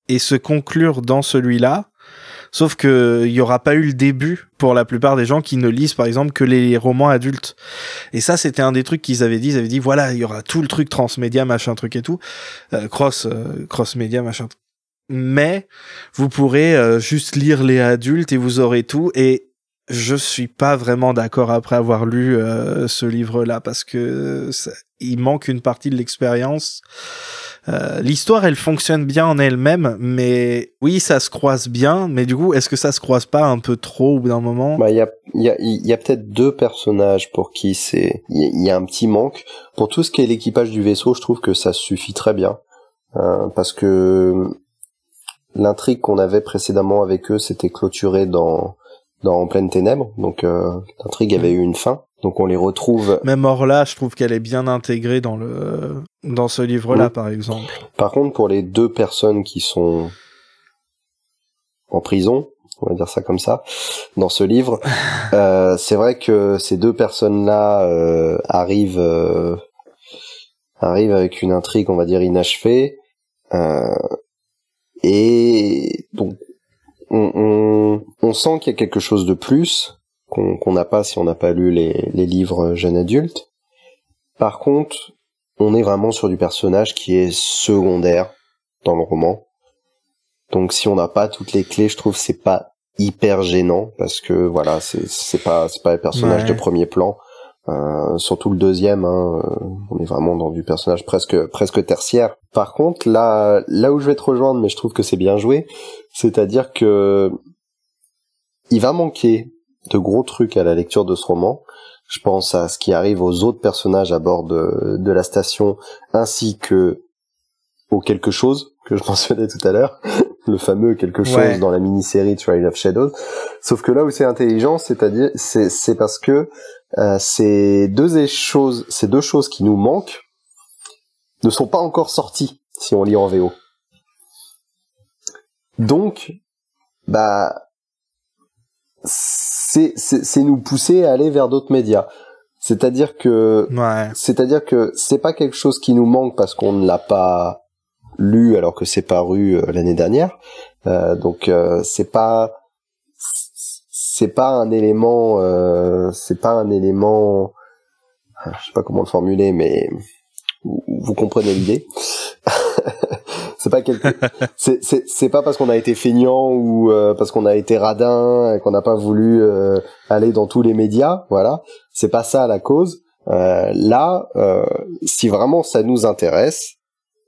et se conclure dans celui-là Sauf que il y aura pas eu le début pour la plupart des gens qui ne lisent par exemple que les romans adultes. Et ça, c'était un des trucs qu'ils avaient dit. Ils avaient dit voilà, il y aura tout le truc transmédia, machin truc et tout, euh, cross euh, cross média, machin. Mais vous pourrez euh, juste lire les adultes et vous aurez tout. Et je suis pas vraiment d'accord après avoir lu ce livre-là parce que il manque une partie de l'expérience. Euh, l'histoire, elle fonctionne bien en elle-même, mais oui, ça se croise bien, mais du coup, est-ce que ça se croise pas un peu trop au bout d'un moment? Bah, il y a, y a, y a peut-être deux personnages pour qui c'est, il y, a un petit manque. Pour tout ce qui est l'équipage du vaisseau, je trouve que ça suffit très bien, euh, parce que l'intrigue qu'on avait précédemment avec eux, c'était clôturé dans dans En pleine ténèbres. Donc euh, l'intrigue avait eu une fin. Donc on les retrouve. Même Orla, je trouve qu'elle est bien intégrée dans le dans ce livre-là, Oui. par exemple. Par contre, pour les deux personnes qui sont en prison, on va dire ça comme ça, dans ce livre, [laughs] euh, c'est vrai que ces deux personnes-là euh, arrivent euh, arrivent avec une intrigue, on va dire inachevée, et donc on, on, on sent qu'il y a quelque chose de plus qu'on n'a pas si on n'a pas lu les, les livres jeunes adultes. Par contre, on est vraiment sur du personnage qui est secondaire dans le roman. Donc si on n'a pas toutes les clés, je trouve que c'est pas hyper gênant parce que voilà, c'est c'est pas c'est pas un personnage Ouais. de premier plan. Euh, surtout le deuxième, hein, euh, on est vraiment dans du personnage presque presque tertiaire. Par contre, là là où je vais te rejoindre, mais je trouve que c'est bien joué, c'est-à-dire que il va manquer de gros trucs à la lecture de ce roman. Je pense à ce qui arrive aux autres personnages à bord de, de la station, ainsi que au quelque chose que je [laughs] mentionnais tout à l'heure, le fameux quelque chose Ouais. dans la mini-série Trail of Shadows. Sauf que là où c'est intelligent, c'est-à-dire, c'est, c'est parce que euh, ces deux choses, ces deux choses qui nous manquent, ne sont pas encore sorties si on lit en VO. Donc, bah, c'est, c'est, c'est nous pousser à aller vers d'autres médias. C'est-à-dire que Ouais. c'est-à-dire que c'est pas quelque chose qui nous manque parce qu'on ne l'a pas lu alors que c'est paru euh, l'année dernière. Euh, donc euh, c'est pas c'est pas un élément euh, c'est pas un élément je sais pas comment le formuler mais vous comprenez l'idée. C'est pas quelque [laughs] c'est c'est c'est pas parce qu'on a été feignant ou euh, parce qu'on a été radin et qu'on n'a pas voulu euh, aller dans tous les médias, voilà. C'est pas ça la cause. Euh, là, si vraiment ça nous intéresse,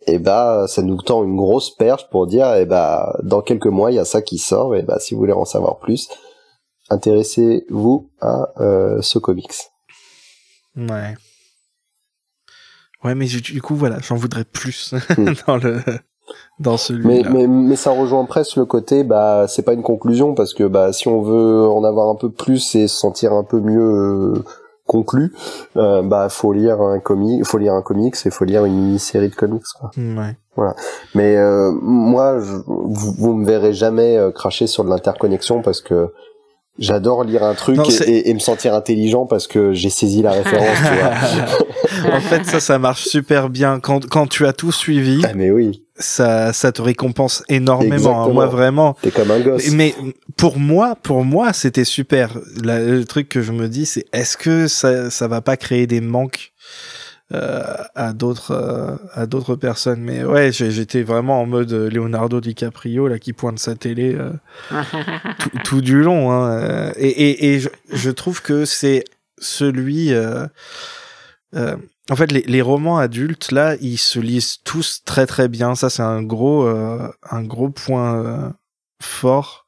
eh ben, ça nous tend une grosse perche pour dire, eh ben, dans quelques mois, il y a ça qui sort, et ben, si vous voulez en savoir plus, intéressez-vous à ce comics. Ouais. Ouais, mais du du coup, voilà, j'en voudrais plus Hmm. [laughs] dans le dans Mais, celui-là. mais, mais ça rejoint presque le côté, bah, c'est pas une conclusion parce que, bah, si on veut en avoir un peu plus et se sentir un peu mieux euh, conclu, euh, bah, faut lire un comic, faut lire un comics et faut lire une mini-série de comics. Quoi. Ouais. Mais euh, moi, je, vous, vous me verrez jamais euh, cracher sur de l'interconnexion parce que j'adore lire un truc Non, et me sentir intelligent parce que j'ai saisi la référence. tu vois. [laughs] en fait, ça, ça marche super bien. Quand, quand tu as tout suivi, Ah, mais oui, ça, ça te récompense énormément. hein. Moi, vraiment. t'es comme un gosse. Mais pour moi, pour moi, c'était super. La- le truc que je me dis, c'est est-ce que ça, ça va pas créer des manques euh, à d'autres, euh, à d'autres personnes? Mais ouais, j'étais vraiment en mode Leonardo DiCaprio là qui pointe sa télé euh, [laughs] tout, tout du long. Hein. euh, Et, et, et je, je trouve que c'est celui. En fait, les, romans adultes là, ils se lisent tous très très bien. Ça, c'est un gros, euh, un gros point euh, fort.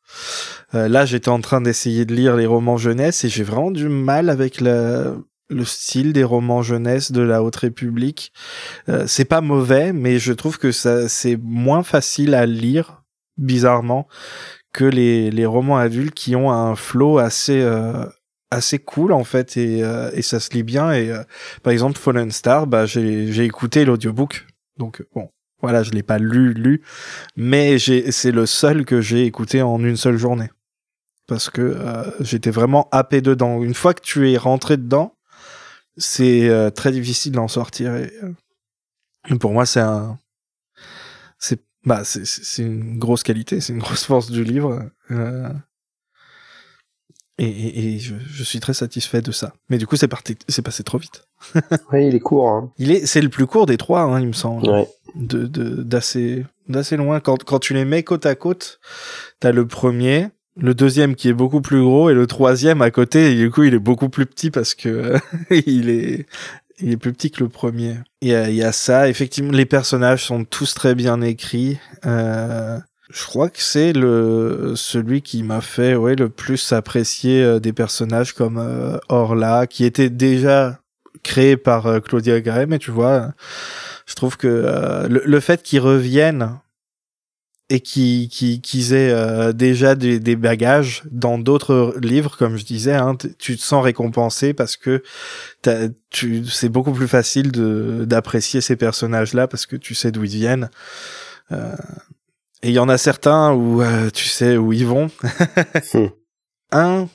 Euh, là, j'étais en train d'essayer de lire les romans jeunesse et j'ai vraiment du mal avec le, le style des romans jeunesse de la Haute République. C'est pas mauvais, mais je trouve que ça c'est moins facile à lire, bizarrement, que les, les romans adultes qui ont un flow assez assez cool en fait et, euh, et ça se lit bien. Et euh, par exemple, Fallen Star, bah j'ai j'ai écouté l'audiobook, donc bon. Voilà, je l'ai pas lu, lu, mais c'est le seul que j'ai écouté en une seule journée. Parce que euh, j'étais vraiment happé dedans. Une fois que tu es rentré dedans, c'est euh, très difficile d'en sortir. Et, euh, pour moi, c'est un, c'est, bah, c'est une grosse qualité, c'est une grosse force du livre. Et et, et je, je suis très satisfait de ça. Mais du coup, c'est parti, c'est passé trop vite. [laughs] Oui, il est court. Hein. Il est, c'est le plus court des trois, hein, il me semble Ouais. de de- d'assez d'assez loin quand quand tu les mets côte à côte t'as le premier le deuxième qui est beaucoup plus gros et le troisième à côté et du coup il est beaucoup plus petit parce que [laughs] il est il est plus petit que le premier il y a, il y a ça effectivement les personnages sont tous très bien écrits euh, je crois que c'est le celui qui m'a fait ouais le plus apprécier euh, des personnages comme euh, Orla qui était déjà créé par euh, Claudia Gray mais tu vois je trouve que le, le fait qu'ils reviennent et qui qui qu'ils aient déjà des, des bagages dans d'autres livres comme je disais hein, tu te sens récompensé parce que c'est beaucoup plus facile d'apprécier ces personnages là parce que tu sais d'où ils viennent et il y en a certains où euh, tu sais où ils vont. [laughs] Hmm. un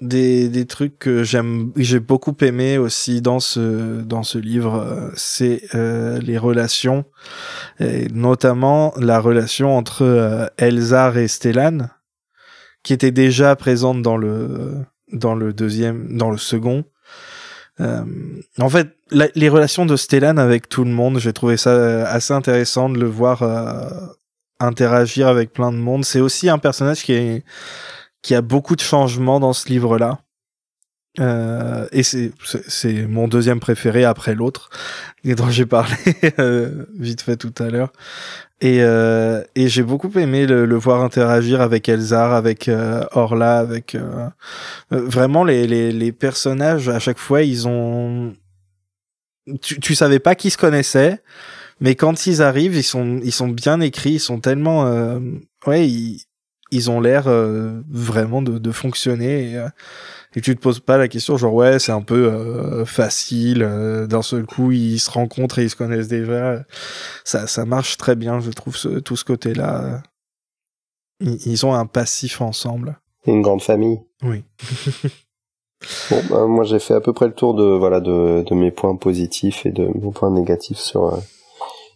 des, des trucs que j'aime j'ai beaucoup aimé aussi dans ce dans ce livre euh, c'est euh, les relations. Et notamment la relation entre euh, Elzar et Stellan qui était déjà présente dans le dans le deuxième dans le second. Euh, en fait la- les relations de Stellan avec tout le monde j'ai trouvé ça euh, assez intéressant de le voir euh, interagir avec plein de monde c'est aussi un personnage qui qui a beaucoup de changements dans ce livre-là. Euh, et c'est mon deuxième préféré après l'autre [laughs] dont j'ai parlé euh, vite fait tout à l'heure et, euh, et j'ai beaucoup aimé le, voir interagir avec Elzar avec Orla avec vraiment les, les, personnages à chaque fois ils ont tu, tu savais pas qui se connaissaient mais quand ils arrivent ils sont ils sont bien écrits ils sont tellement euh, ouais ils, ils ont l'air euh, vraiment de, de fonctionner et, euh, et tu te poses pas la question genre ouais c'est un peu euh, facile euh, d'un seul coup ils se rencontrent et ils se connaissent déjà. Ça ça marche très bien je trouve ce, tout ce côté là ils, ils ont un passif ensemble. Une grande famille. oui. [laughs] Bon, bah, moi j'ai fait à peu près le tour de voilà de, de mes points positifs et de mes points négatifs sur euh,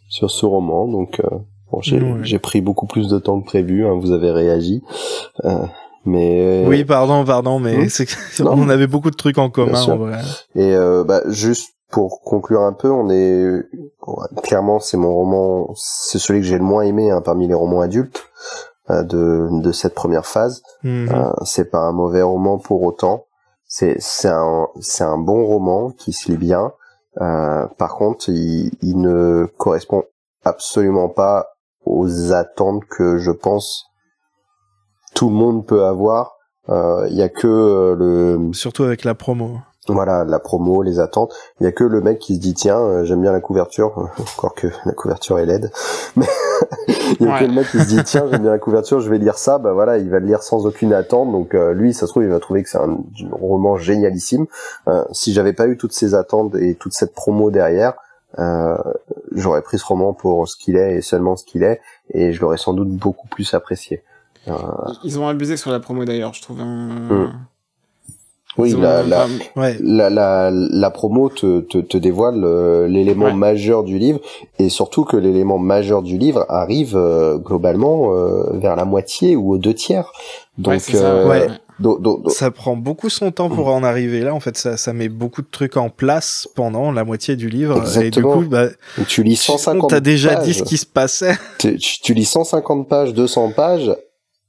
sur ce roman. Donc euh, bon, j'ai pris beaucoup plus de temps que prévu. hein, vous avez réagi, Euh, mais oui pardon pardon mais Hmm. [laughs] on avait beaucoup de trucs en commun en vrai Et euh, bah, juste pour conclure un peu, on est clairement c'est mon roman, c'est celui que j'ai le moins aimé hein, parmi les romans adultes euh, de de cette première phase. Euh, c'est pas un mauvais roman pour autant. C'est c'est un c'est un bon roman qui se lit bien. Euh, par contre, il, ne correspond absolument pas aux attentes que je pense tout le monde peut avoir. Euh, Il y a que euh, le surtout avec la promo voilà la promo, les attentes. Il y a que le mec qui se dit tiens euh, j'aime bien la couverture, [laughs] encore que la couverture est laide. [laughs] Mais il y a que le mec qui se dit tiens j'aime bien la couverture, je vais lire ça. Bah voilà, il va le lire sans aucune attente. Donc euh, lui, ça se trouve, il va trouver que c'est un, roman génialissime. Euh, si j'avais pas eu toutes ces attentes et toute cette promo derrière, j'aurais pris ce roman pour ce qu'il est et seulement ce qu'il est, et je l'aurais sans doute beaucoup plus apprécié. Ils ont abusé sur la promo d'ailleurs, je trouve. hein. Mm. Oui, ont- la, la, enfin, ouais la, la, la promo te, te, te dévoile euh, l'élément Ouais. majeur du livre et surtout que l'élément majeur du livre arrive euh, globalement euh, vers la moitié ou aux deux tiers. Donc, ouais, ça, euh, ouais. do- do- do- ça prend beaucoup son temps pour en arriver là en fait ça, ça met beaucoup de trucs en place pendant la moitié du livre Exactement. et du coup bah, tu lis tu- 150 on t'a déjà pages, dit ce qui se passait tu, tu- tu lis 150 pages, 200 pages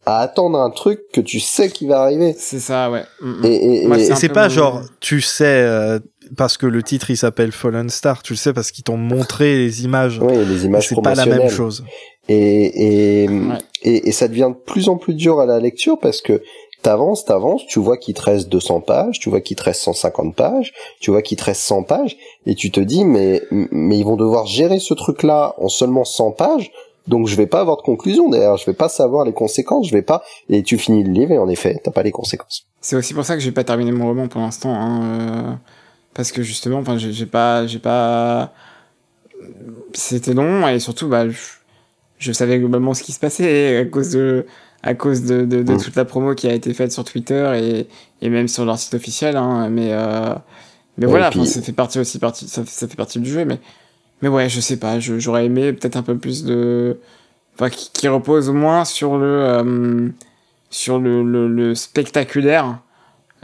à attendre un truc que tu sais qui va arriver. C'est ça, ouais. Mm, mm. Et, et, c'est pas genre, tu sais, euh, parce que le titre il s'appelle Fallen Star, tu le sais parce qu'ils t'ont montré les images. ouais, les images c'est pas la même chose. Et, et, Ouais. et, et ça devient de plus en plus dur à la lecture parce que t'avances, t'avances, tu vois qu'il te reste 200 pages, tu vois qu'il te reste 150 pages, tu vois qu'il te reste 100 pages, et tu te dis, mais, mais ils vont devoir gérer ce truc-là en seulement 100 pages, donc je vais pas avoir de conclusion derrière, je vais pas savoir les conséquences, je vais pas, et tu finis le livre et en effet, t'as pas les conséquences. C'est aussi pour ça que j'ai pas terminé mon roman pour l'instant, hein, euh, parce que justement, enfin, j'ai pas, j'ai pas, c'était long et surtout, bah, je, je savais globalement ce qui se passait à cause de, à cause de, de, de Mm. toute la promo qui a été faite sur Twitter et, et même sur leur site officiel, hein, mais, euh, mais voilà, puis- ça fait partie aussi partie, ça, ça fait partie du jeu, mais, mais ouais, je sais pas, j'aurais aimé peut-être un peu plus de, enfin, qui, repose moins sur le, euh, sur le, le, spectaculaire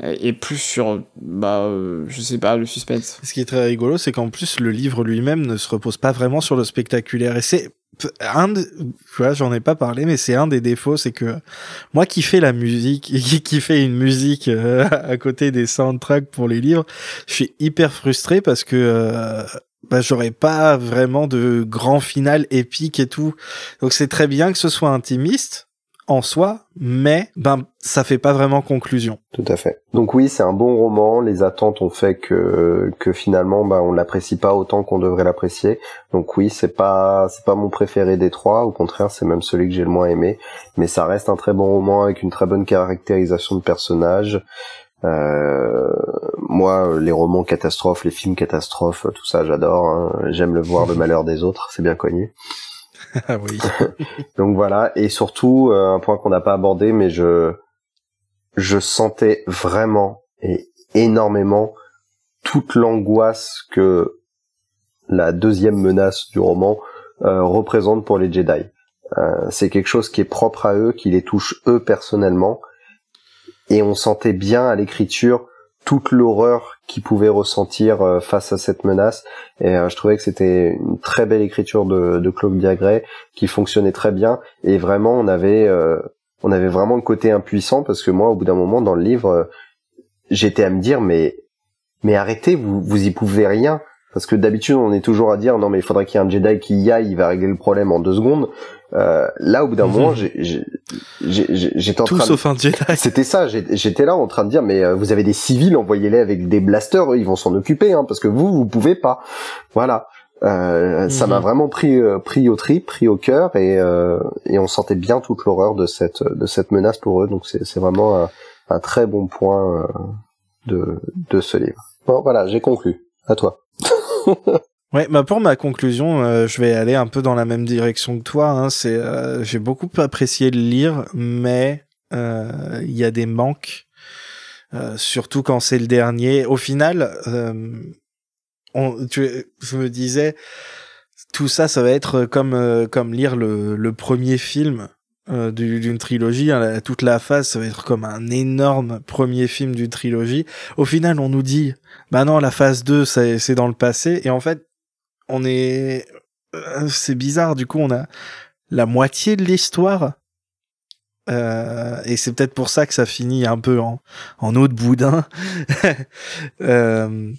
et et plus sur bah euh, je sais pas le suspense Ce qui est très rigolo, c'est qu'en plus le livre lui-même ne se repose pas vraiment sur le spectaculaire. Et c'est un, de, tu j'en ai pas parlé, mais c'est un des défauts, c'est que moi qui fais la musique, qui, qui fait une musique euh, [laughs] à côté des soundtracks pour les livres, je suis hyper frustré parce que bah, j'aurais pas vraiment de grand final épique et tout. Donc c'est très bien que ce soit intimiste. en soi, mais ben ça fait pas vraiment conclusion. Tout à fait. Donc oui, c'est un bon roman. Les attentes ont fait que que finalement, ben on l'apprécie pas autant qu'on devrait l'apprécier. Donc oui, c'est pas c'est pas mon préféré des trois. Au contraire, c'est même celui que j'ai le moins aimé. Mais ça reste un très bon roman avec une très bonne caractérisation de personnages. Euh, moi, les romans catastrophes, les films catastrophes, tout ça, j'adore. Hein. J'aime le voir le [laughs] malheur des autres, c'est bien connu. Ah oui. [laughs] Donc voilà, et surtout euh, un point qu'on n'a pas abordé, mais je je sentais vraiment et énormément toute l'angoisse que la deuxième menace du roman euh, représente pour les Jedi. Euh, c'est quelque chose qui est propre à eux, qui les touche eux personnellement, et on sentait bien à l'écriture toute l'horreur qu'ils pouvaient ressentir euh, face à cette menace. Et euh, je trouvais que c'était une très belle écriture de, de Claude Diagret qui fonctionnait très bien. Et vraiment, on avait, euh, on avait vraiment le côté impuissant parce que moi, au bout d'un moment dans le livre, j'étais à me dire mais, mais arrêtez, vous, vous y pouvez rien. Parce que d'habitude, on est toujours à dire non mais il faudrait qu'il y ait un Jedi qui y aille, il va régler le problème en deux secondes. Euh, là, au bout d'un Mhm. moment, j'étais en Tout train de... sauf un Jedi. [laughs] C'était ça, j'étais là en train de dire mais euh, vous avez des civils, envoyez-les avec des blasters, eux, ils vont s'en occuper, hein, parce que vous, vous pouvez pas. Voilà. Euh, Ça Mhm. m'a vraiment pris euh, pris au trip, pris au cœur, et euh, et on sentait bien toute l'horreur de cette de cette menace pour eux. Donc c'est c'est vraiment un, un très bon point euh, de de ce livre. Bon voilà, j'ai conclu. À toi. [laughs] Ouais, bah pour ma conclusion, euh, je vais aller un peu dans la même direction que toi. Hein. C'est, euh, j'ai beaucoup apprécié le lire, mais euh, il y a des manques, euh, surtout quand c'est le dernier. Au final, on, tu, je me disais, tout ça, ça va être comme comme lire le, le premier film euh, du- d'une trilogie. hein, toute la phase, ça va être comme un énorme premier film d'une trilogie. Au final, on nous dit, bah non, la phase 2, c'est c'est dans le passé. Et en fait, on est... euh, C'est bizarre, du coup, on a la moitié de l'histoire. Euh, et c'est peut-être pour ça que ça finit un peu en, en eau de boudin. [laughs] Euh,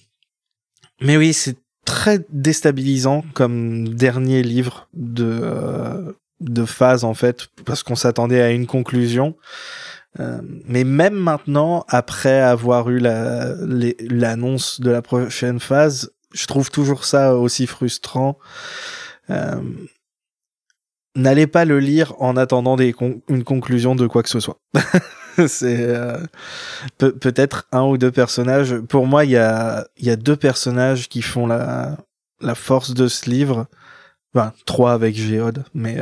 mais oui, c'est très déstabilisant comme dernier livre de, euh, de phase, en fait, parce qu'on s'attendait à une conclusion. Euh, mais même maintenant, après avoir eu l'annonce de la prochaine phase, je trouve toujours ça aussi frustrant. Euh, N'allez pas le lire en attendant une conclusion de quoi que ce soit. [laughs] C'est euh, peut- peut-être un ou deux personnages. Pour moi, il y a, deux personnages qui font la force de ce livre. Enfin, trois avec Géode, mais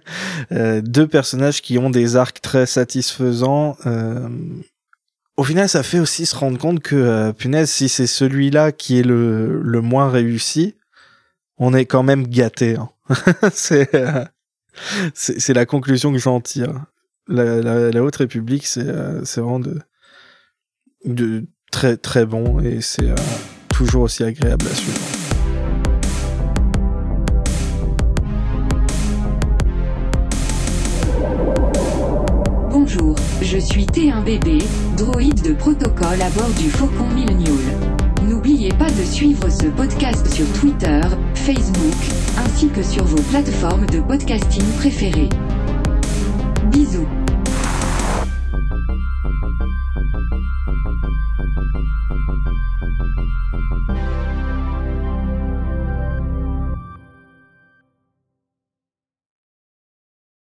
[laughs] euh, deux personnages qui ont des arcs très satisfaisants. euh, au final, ça fait aussi se rendre compte que, euh, punaise, si c'est celui-là qui est le, le moins réussi, on est quand même gâté. hein. [laughs] c'est, euh, c'est la conclusion que j'en tire. La, la, la Haute République, c'est euh, vraiment de, de très très bon et c'est euh, toujours aussi agréable à suivre. Bonjour, je suis T1BB, droïde de protocole à bord du Faucon Millennial. N'oubliez pas de suivre ce podcast sur Twitter, Facebook, ainsi que sur vos plateformes de podcasting préférées. Bisous.